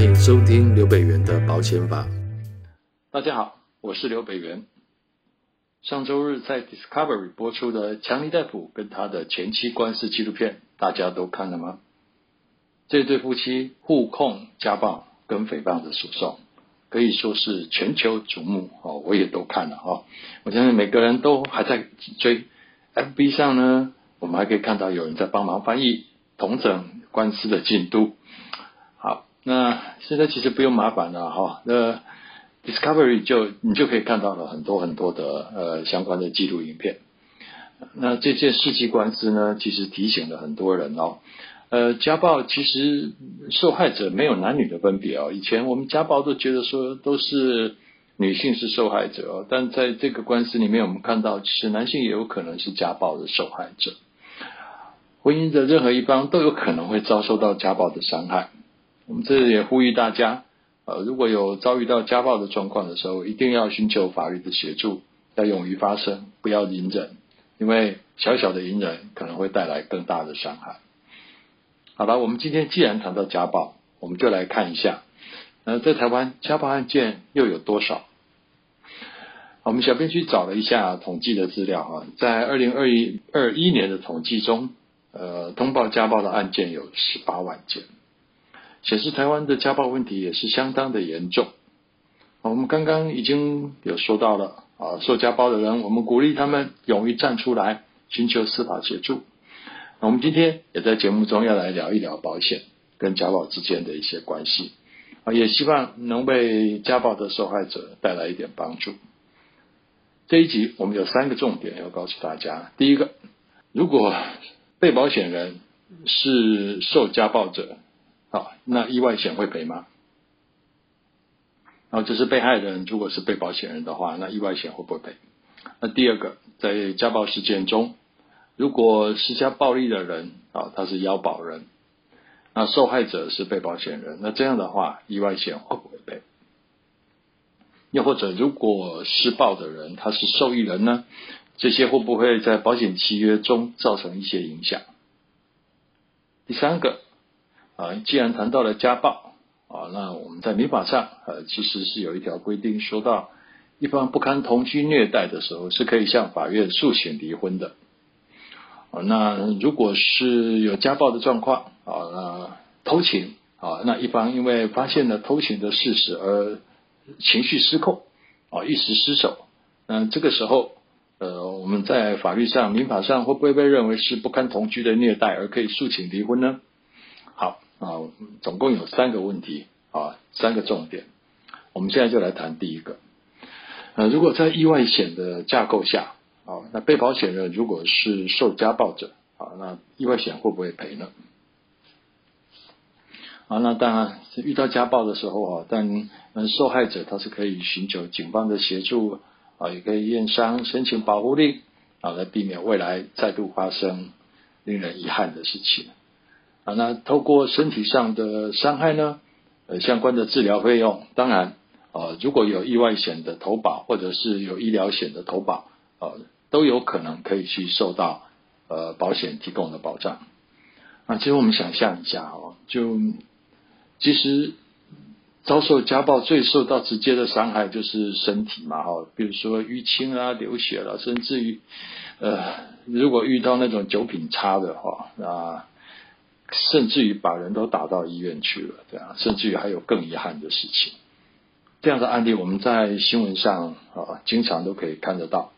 欢迎收听刘北元的保险法。大家好，我是刘北元。上周日在 Discovery 播出的强尼戴普跟他的前妻官司纪录片，大家都看了吗？这对夫妻互控家暴跟诽谤的诉讼，可以说是全球瞩目哦。我也都看了哈，我相信每个人都还在追。FB 上呢，我们还可以看到有人在帮忙翻译、同整官司的进度。那现在其实不用麻烦了哈。那 Discovery 就你就可以看到了很多很多的呃相关的纪录影片。那这件世纪官司呢，其实提醒了很多人哦。呃，家暴其实受害者没有男女的分别哦。以前我们家暴都觉得说都是女性是受害者哦，但在这个官司里面，我们看到其实男性也有可能是家暴的受害者。婚姻的任何一方都有可能会遭受到家暴的伤害。我们这里也呼吁大家。呃，如果有遭遇到家暴的状况的时候，一定要寻求法律的协助，要勇于发声，不要隐忍，因为小小的隐忍可能会带来更大的伤害。好了，我们今天既然谈到家暴，我们就来看一下，呃，在台湾家暴案件又有多少？我们小编去找了一下统计的资料啊，在二零二一二一年的统计中，呃，通报家暴的案件有十八万件。显示台湾的家暴问题也是相当的严重。我们刚刚已经有说到了啊，受家暴的人，我们鼓励他们勇于站出来，寻求司法协助。我们今天也在节目中要来聊一聊保险跟家暴之间的一些关系啊，也希望能为家暴的受害者带来一点帮助。这一集我们有三个重点要告诉大家：第一个，如果被保险人是受家暴者。好，那意外险会赔吗？然后这是被害人，如果是被保险人的话，那意外险会不会赔？那第二个，在家暴事件中，如果施加暴力的人啊，他是要保人，那受害者是被保险人，那这样的话，意外险会不会赔？又或者，如果施暴的人他是受益人呢？这些会不会在保险契约中造成一些影响？第三个。啊，既然谈到了家暴啊，那我们在民法上呃，其实是有一条规定，说到一方不堪同居虐待的时候，是可以向法院诉请离婚的。啊，那如果是有家暴的状况啊，那偷情啊，那一方因为发现了偷情的事实而情绪失控啊，一时失手，那这个时候呃，我们在法律上、民法上会不会被认为是不堪同居的虐待而可以诉请离婚呢？好。啊，总共有三个问题啊，三个重点。我们现在就来谈第一个。呃，如果在意外险的架构下，啊，那被保险人如果是受家暴者，啊，那意外险会不会赔呢？啊，那当然遇到家暴的时候啊，但受害者他是可以寻求警方的协助啊，也可以验伤、申请保护令啊，来避免未来再度发生令人遗憾的事情。啊，那透过身体上的伤害呢，呃，相关的治疗费用，当然，呃，如果有意外险的投保，或者是有医疗险的投保，呃，都有可能可以去受到呃保险提供的保障。啊，其实我们想象一下哦，就其实遭受家暴最受到直接的伤害就是身体嘛，哈，比如说淤青啊、流血了，甚至于呃，如果遇到那种酒品差的话啊。甚至于把人都打到医院去了，这样，甚至于还有更遗憾的事情。这样的案例我们在新闻上啊，经常都可以看得到。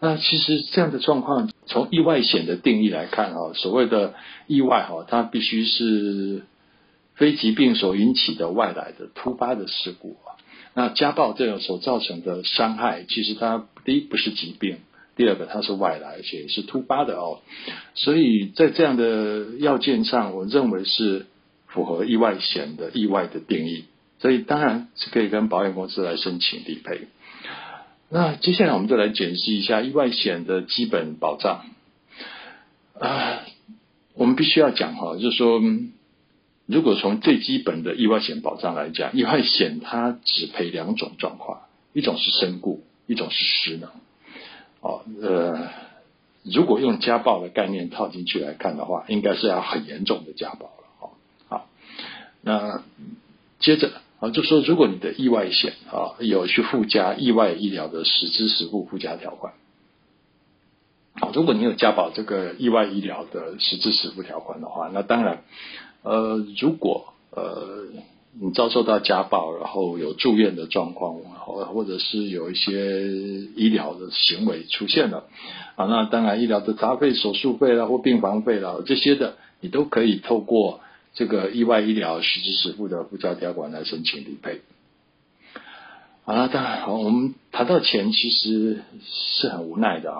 那其实这样的状况，从意外险的定义来看啊，所谓的意外哈，它必须是非疾病所引起的外来的突发的事故啊。那家暴这种所造成的伤害，其实它第一不是疾病。第二个，它是外来，而且是突发的哦，所以在这样的要件上，我认为是符合意外险的意外的定义，所以当然是可以跟保险公司来申请理赔。那接下来我们就来检视一下意外险的基本保障啊，我们必须要讲哈，就是说，如果从最基本的意外险保障来讲，意外险它只赔两种状况，一种是身故，一种是失能。哦，呃，如果用家暴的概念套进去来看的话，应该是要很严重的家暴了。哦，好，那接着啊，就说如果你的意外险啊有去附加意外医疗的实支实付附加条款，好，如果你有加保这个意外医疗的实支实付条款的话，那当然，呃，如果呃你遭受到家暴，然后有住院的状况，或或者是有一些医疗的行为出现了，啊，那当然医疗的杂费、手术费啦或病房费啦这些的，你都可以透过。这个意外医疗实支实付的附加条款来申请理赔。好了，当然好，我们谈到钱其实是很无奈的啊。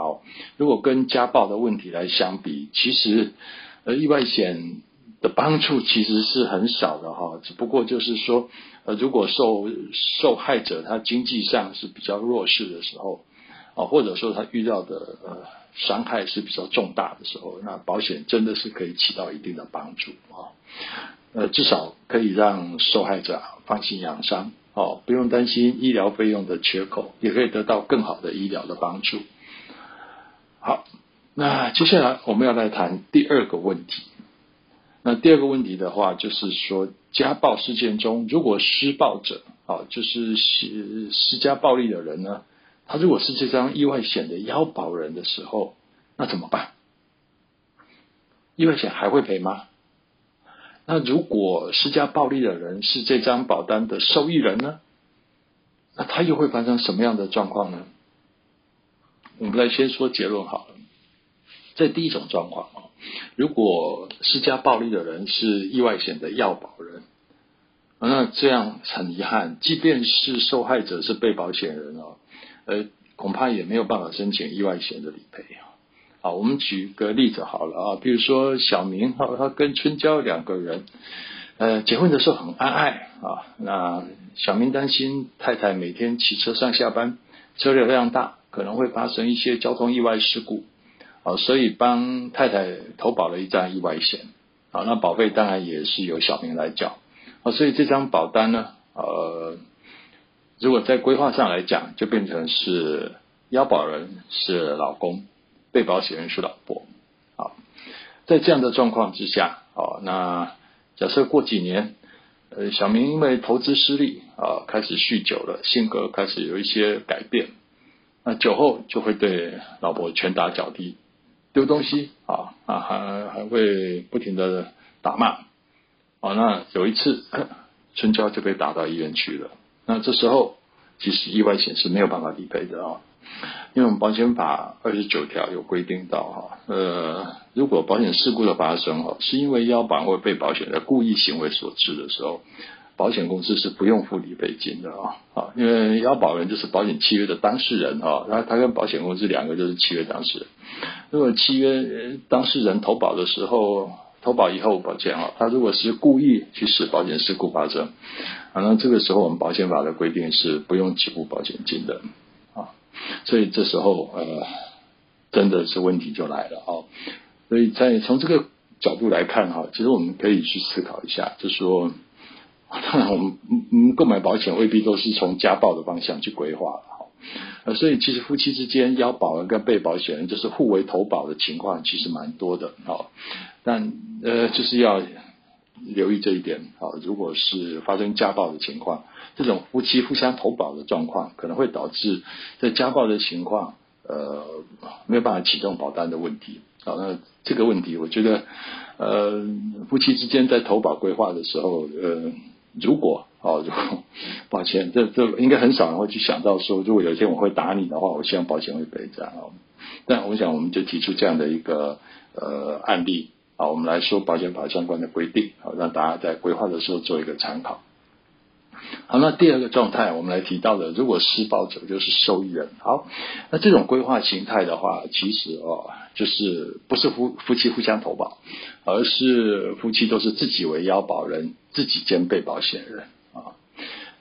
如果跟家暴的问题来相比，其实呃意外险的帮助其实是很少的哈。只不过就是说，呃如果受受害者他经济上是比较弱势的时候啊，或者说他遇到的呃。伤害是比较重大的时候，那保险真的是可以起到一定的帮助啊，呃，至少可以让受害者放心养伤哦，不用担心医疗费用的缺口，也可以得到更好的医疗的帮助。好，那接下来我们要来谈第二个问题。那第二个问题的话，就是说家暴事件中，如果施暴者啊，就是施施加暴力的人呢，他如果是这张意外险的腰保人的时候，那怎么办？意外险还会赔吗？那如果施加暴力的人是这张保单的受益人呢？那他又会发生什么样的状况呢？我们来先说结论好了。在第一种状况啊，如果施加暴力的人是意外险的要保人，那这样很遗憾，即便是受害者是被保险人哦。呃，恐怕也没有办法申请意外险的理赔啊。好，我们举个例子好了啊，比如说小明哈，他跟春娇两个人，呃，结婚的时候很恩爱啊。那小明担心太太每天骑车上下班，车流量大，可能会发生一些交通意外事故，啊，所以帮太太投保了一张意外险。啊，那保费当然也是由小明来缴。啊，所以这张保单呢，呃。如果在规划上来讲，就变成是腰保人是老公，被保险人是老婆。好，在这样的状况之下，啊，那假设过几年，呃，小明因为投资失利啊，开始酗酒了，性格开始有一些改变，那酒后就会对老婆拳打脚踢，丢东西啊啊，还还会不停的打骂。啊，那有一次，春娇就被打到医院去了。那这时候，其实意外险是没有办法理赔的啊，因为我们保险法二十九条有规定到哈，呃，如果保险事故的发生哈，是因为要保或被保险人故意行为所致的时候，保险公司是不用付理赔金的啊，啊，因为要保人就是保险契约的当事人啊，他他跟保险公司两个就是契约当事人，如果契约当事人投保的时候。投保以后，保险啊，他如果是故意去使保险事故发生，啊，那这个时候我们保险法的规定是不用给付保险金的啊，所以这时候呃，真的是问题就来了啊，所以在从这个角度来看哈，其实我们可以去思考一下，就说，当然我们嗯嗯购买保险未必都是从家暴的方向去规划的。呃，所以其实夫妻之间要保人跟被保险人就是互为投保的情况，其实蛮多的啊。但呃，就是要留意这一点啊。如果是发生家暴的情况，这种夫妻互相投保的状况，可能会导致在家暴的情况，呃，没有办法启动保单的问题。好，那这个问题，我觉得呃，夫妻之间在投保规划的时候，呃，如果哦，如果抱歉，这这应该很少人会去想到说，如果有一天我会打你的话，我希望保险会赔这样哦。但我想，我们就提出这样的一个呃案例啊，我们来说保险法相关的规定啊，让大家在规划的时候做一个参考。好，那第二个状态，我们来提到的，如果施暴者就是受益人。好，那这种规划形态的话，其实哦，就是不是夫夫妻互相投保，而是夫妻都是自己为要保人，自己兼被保险人啊。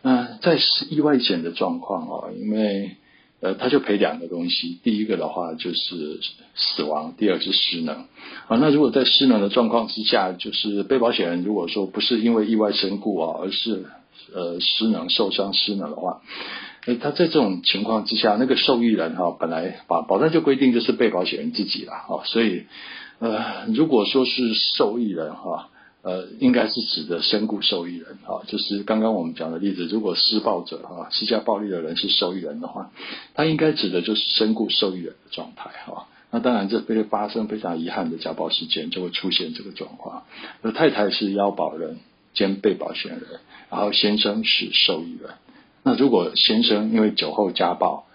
那在意外险的状况哦，因为呃，他就赔两个东西，第一个的话就是死亡，第二是失能。啊，那如果在失能的状况之下，就是被保险人如果说不是因为意外身故啊，而是呃失能受伤失能的话，那，他在这种情况之下，那个受益人哈，本来保保单就规定就是被保险人自己了啊，所以呃，如果说是受益人哈。呃，应该是指的身故受益人哈，就是刚刚我们讲的例子，如果施暴者哈，施加暴力的人是受益人的话，他应该指的就是身故受益人的状态哈。那当然，这会发生非常遗憾的家暴事件，就会出现这个状况。而太太是腰保人兼被保险人，然后先生是受益人。那如果先生因为酒后家暴，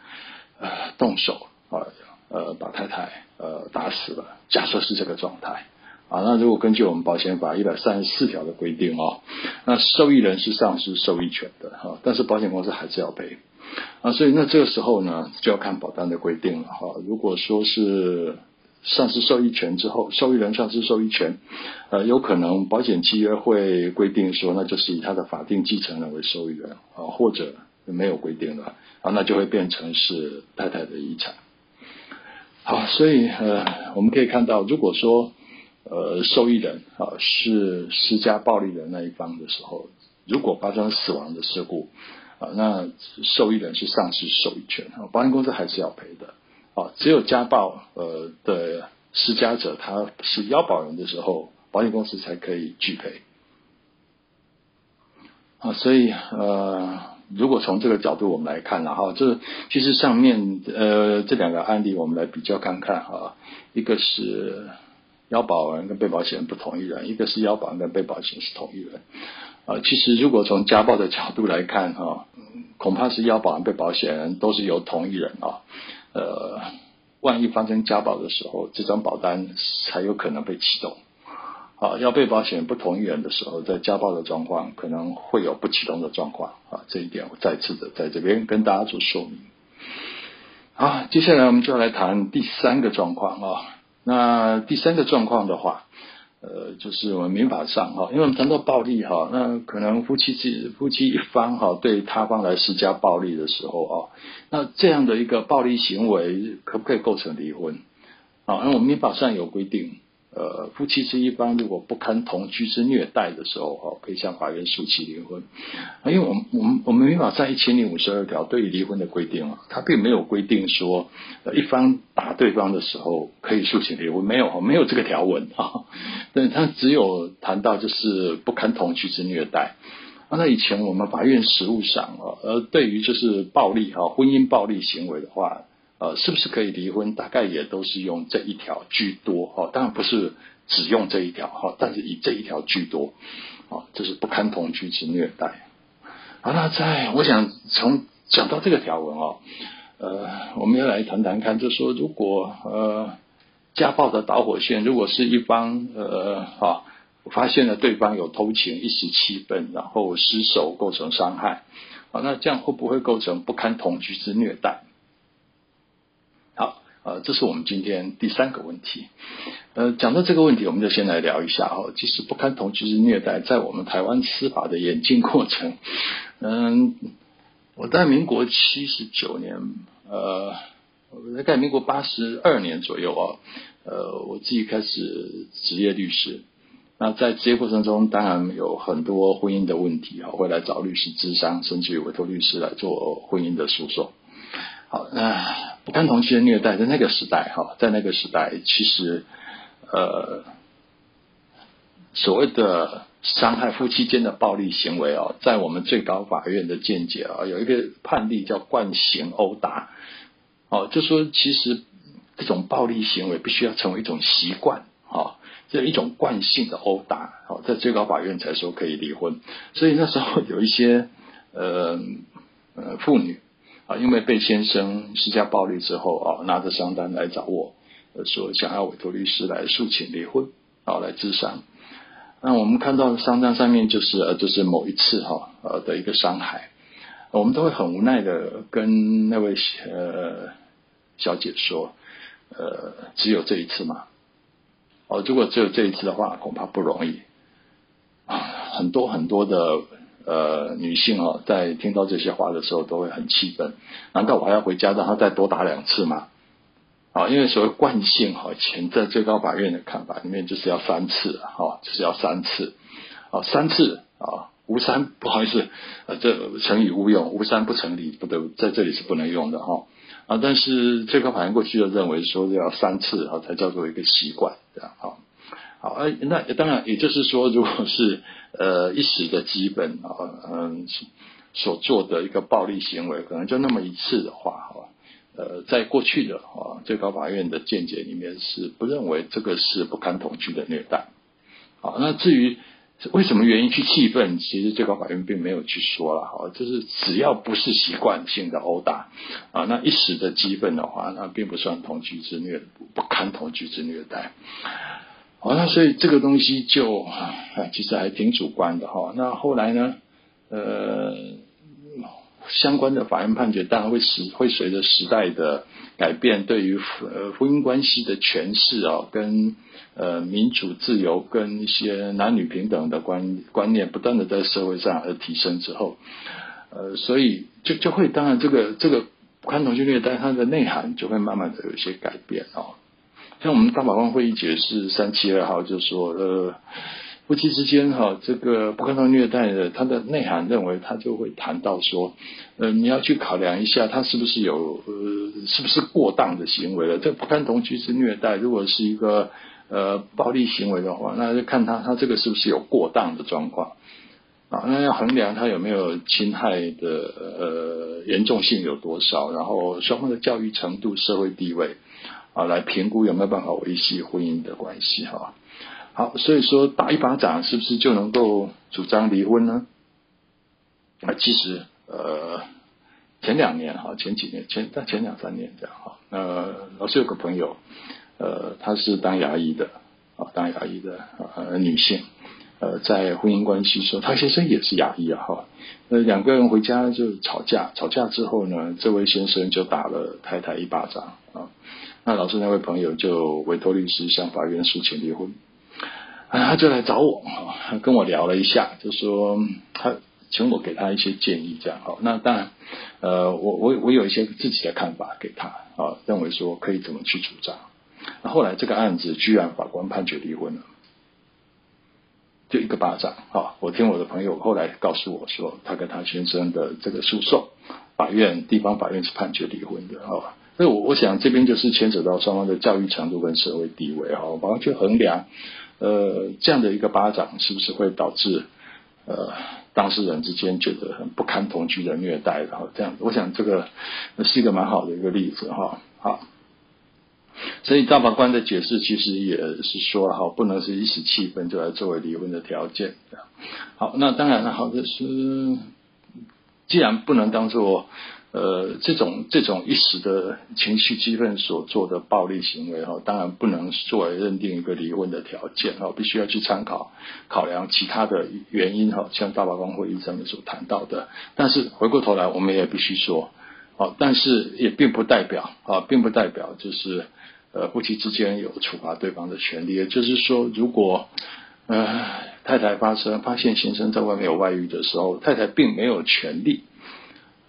呃，动手啊，呃，把太太呃打死了，假设是这个状态。啊，那如果根据我们保险法一百三十四条的规定哦，那受益人是丧失受益权的哈，但是保险公司还是要赔啊，所以那这个时候呢，就要看保单的规定了哈。如果说是丧失受益权之后，受益人丧失受益权，呃，有可能保险契约会规定说，那就是以他的法定继承人为受益人啊，或者没有规定了啊，那就会变成是太太的遗产。好，所以呃，我们可以看到，如果说呃，受益人啊是施加暴力的那一方的时候，如果发生死亡的事故啊，那受益人是丧失受益权，保险公司还是要赔的啊。只有家暴呃的施加者他是腰保人的时候，保险公司才可以拒赔啊。所以呃，如果从这个角度我们来看，然后这其实上面呃这两个案例我们来比较看看哈，一个是。腰保人跟被保险人不同一人，一个是腰保人跟被保险人是同一人。啊、其实如果从家暴的角度来看，哈、恐怕是腰保人、被保险人都是由同一人啊。呃，万一发生家暴的时候，这张保单才有可能被启动。啊，要被保险人不同一人的时候，在家暴的状况可能会有不启动的状况。啊，这一点我再次的在这边跟大家做说明。好，接下来我们就来谈第三个状况啊。那第三个状况的话，呃，就是我们民法上哈，因为我们谈到暴力哈，那可能夫妻之夫妻一方哈对他方来施加暴力的时候啊，那这样的一个暴力行为可不可以构成离婚？啊，那我们民法上有规定。呃，夫妻之一方如果不堪同居之虐待的时候，哦，可以向法院诉请离婚。啊，因为我们我们我们民法在一千零五十二条对于离婚的规定啊，它并没有规定说，呃，一方打对方的时候可以诉请离婚，没有，没有这个条文啊。但它只有谈到就是不堪同居之虐待。啊，那以前我们法院实务上啊，呃，对于就是暴力哈，婚姻暴力行为的话。呃，是不是可以离婚？大概也都是用这一条居多哈，当然不是只用这一条哈，但是以这一条居多，啊，这是不堪同居之虐待。好，那在我想从讲到这个条文哦，呃，我们要来谈谈看，就说如果呃家暴的导火线，如果是一方呃啊发现了对方有偷情，一时气愤，然后失手构成伤害，啊，那这样会不会构成不堪同居之虐待？呃，这是我们今天第三个问题。呃，讲到这个问题，我们就先来聊一下哈。其实不堪同居之虐待，在我们台湾司法的演进过程，嗯，我在民国七十九年，呃，大概民国八十二年左右啊，呃，我自己开始执业律师。那在职业过程中，当然有很多婚姻的问题啊，会来找律师咨商，甚至于委托律师来做婚姻的诉讼。好，那不堪同居的虐待，在那个时代，哈，在那个时代，其实，呃，所谓的伤害夫妻间的暴力行为哦，在我们最高法院的见解啊，有一个判例叫惯行殴打，哦，就说其实这种暴力行为必须要成为一种习惯，哈，这一种惯性的殴打，好，在最高法院才说可以离婚。所以那时候有一些呃呃妇女。啊，因为被先生施加暴力之后啊，拿着商单来找我，呃说想要委托律师来诉请离婚，啊，来咨商。那我们看到商单上面就是呃，就是某一次哈呃的一个伤害，我们都会很无奈的跟那位呃小姐说，呃，只有这一次吗？哦，如果只有这一次的话，恐怕不容易啊，很多很多的。呃，女性哦，在听到这些话的时候都会很气愤。难道我还要回家让他再多打两次吗？啊，因为所谓惯性哈，前在最高法院的看法里面就是要三次哈，就是要三次。啊，三次啊，无三不好意思，呃，这成语无用，无三不成立，不对，在这里是不能用的哈。啊，但是最高法院过去就认为说要三次啊才叫做一个习惯，这样哈。好，呃，那当然也就是说，如果是呃一时的基本啊，嗯，所做的一个暴力行为，可能就那么一次的话，哈，呃，在过去的啊最高法院的见解里面是不认为这个是不堪同居的虐待。好，那至于为什么原因去气愤，其实最高法院并没有去说了，哈，就是只要不是习惯性的殴打啊，那一时的激愤的话，那并不算同居之虐，不堪同居之虐待。好，那所以这个东西就，其实还挺主观的哈。那后来呢，呃，相关的法院判决当然会时会随着时代的改变，对于呃婚姻关系的诠释啊，跟呃民主自由跟一些男女平等的观观念不断的在社会上而提升之后，呃，所以就就会当然这个这个不堪同居虐待它的内涵就会慢慢的有一些改变啊。像我们大法官会议解释三七二号就说，呃，夫妻之间哈，这个不堪同虐待的，它的内涵认为，他就会谈到说，呃，你要去考量一下，他是不是有呃，是不是过当的行为了？这不堪同居之虐待，如果是一个呃暴力行为的话，那就看他他这个是不是有过当的状况啊？那要衡量他有没有侵害的呃严重性有多少，然后双方的教育程度、社会地位。啊，来评估有没有办法维系婚姻的关系哈。好，所以说打一巴掌是不是就能够主张离婚呢？啊，其实呃，前两年哈，前几年前在前两三年这样哈。呃，老师有个朋友，呃，他是当牙医的啊，当牙医的呃女性，呃，在婚姻关系时候，他先生也是牙医啊哈。呃，两个人回家就吵架，吵架之后呢，这位先生就打了太太一巴掌啊。那老师那位朋友就委托律师向法院诉请离婚，啊，他就来找我，跟我聊了一下，就说他请我给他一些建议，这样哈。那当然，呃，我我我有一些自己的看法给他啊，认为说可以怎么去主张。那后来这个案子居然法官判决离婚了，就一个巴掌啊！我听我的朋友后来告诉我说，他跟他先生的这个诉讼，法院地方法院是判决离婚的啊。所以，我我想这边就是牵扯到双方的教育程度跟社会地位哈，我们要去衡量，呃，这样的一个巴掌是不是会导致呃当事人之间觉得很不堪同居的虐待，然后这样，我想这个是一个蛮好的一个例子哈。好，所以大法官的解释其实也是说哈，不能是一时气愤就来作为离婚的条件。好，那当然了，好的是，既然不能当做。呃，这种这种一时的情绪激愤所做的暴力行为哈，当然不能作为认定一个离婚的条件哈，必须要去参考考量其他的原因哈，像大法官会议上面所谈到的。但是回过头来，我们也必须说，啊，但是也并不代表啊，并不代表就是呃夫妻之间有处罚对方的权利。也就是说，如果呃太太发生发现先生在外面有外遇的时候，太太并没有权利。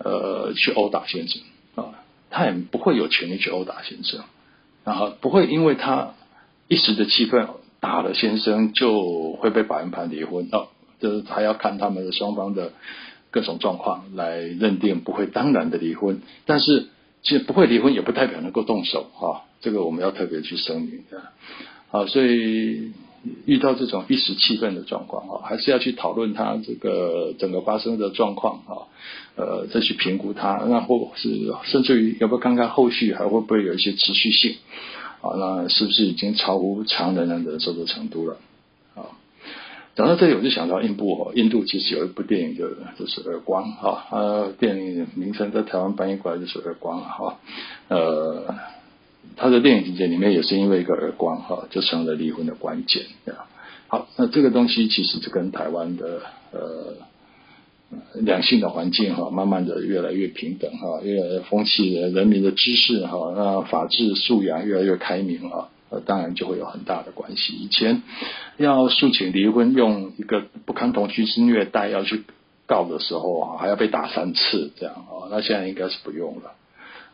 呃，去殴打先生啊，他也不会有权利去殴打先生，然后不会因为他一时的气愤打了先生就会被法院判离婚哦，就是还要看他们的双方的各种状况来认定不会当然的离婚，但是其实不会离婚也不代表能够动手哈，这个我们要特别去声明的，好，所以。遇到这种一时气愤的状况啊，还是要去讨论它这个整个发生的状况啊，呃，再去评估它，那或是甚至于要不要看看后续还会不会有一些持续性啊？那是不是已经超乎常人能忍受的程度了？啊，讲到这里我就想到印度哦，印度其实有一部电影就就是《耳光》哈，啊，电影名称在台湾翻译过来就是《耳光》哈，呃。他的电影情节里面也是因为一个耳光哈，就成了离婚的关键。好，那这个东西其实就跟台湾的呃两性的环境哈，慢慢的越来越平等哈，越来越风气人民的知识哈，那法治素养越来越开明啊，呃，当然就会有很大的关系。以前要诉请离婚，用一个不堪同居之虐待要去告的时候啊，还要被打三次这样啊，那现在应该是不用了。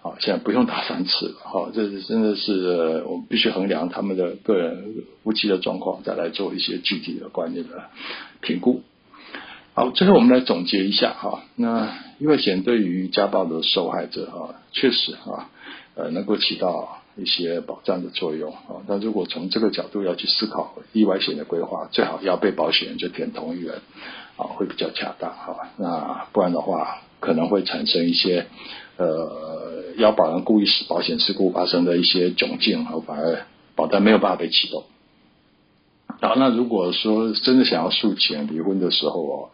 好，现在不用打三次了。好，这是真的是我们必须衡量他们的个人夫妻的状况，再来做一些具体的观念的评估。好，最后我们来总结一下哈。那意外险对于家暴的受害者啊，确实啊，呃，能够起到一些保障的作用啊。那如果从这个角度要去思考意外险的规划，最好要被保险人就填同一人啊，会比较恰当哈。那不然的话，可能会产生一些呃，要保人故意使保险事故发生的一些窘境，反而保单没有办法被启动。好，那如果说真的想要诉请离婚的时候哦，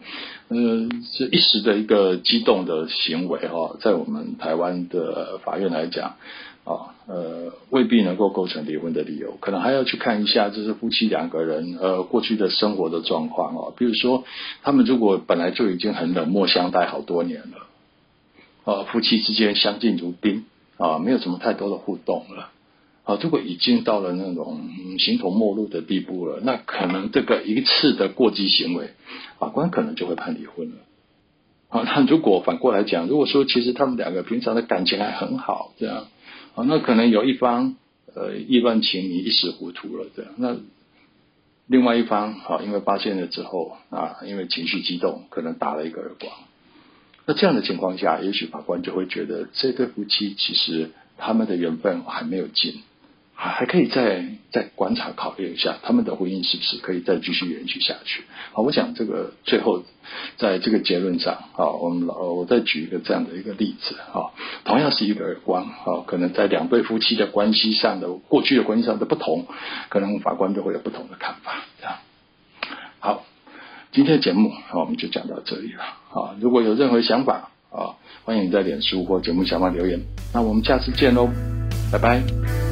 嗯，这一时的一个激动的行为哈，在我们台湾的法院来讲啊，呃，未必能够构成离婚的理由，可能还要去看一下，就是夫妻两个人呃过去的生活的状况哦，比如说他们如果本来就已经很冷漠相待好多年了，啊，夫妻之间相敬如宾啊，没有什么太多的互动了。啊，如果已经到了那种形同陌路的地步了，那可能这个一次的过激行为，法官可能就会判离婚了。啊，那如果反过来讲，如果说其实他们两个平常的感情还很好，这样，啊，那可能有一方呃意乱情迷一时糊涂了，这样，那另外一方啊，因为发现了之后啊，因为情绪激动，可能打了一个耳光。那这样的情况下，也许法官就会觉得这对夫妻其实他们的缘分还没有尽。还还可以再再观察考虑一下，他们的婚姻是不是可以再继续延续下去？好，我想这个最后在这个结论上，好，我们老我再举一个这样的一个例子，好，同样是一个耳光，好，可能在两对夫妻的关系上的过去的关系上的不同，可能法官都会有不同的看法，这样。好，今天的节目好，我们就讲到这里了，啊，如果有任何想法啊，欢迎在脸书或节目下方留言，那我们下次见喽，拜拜。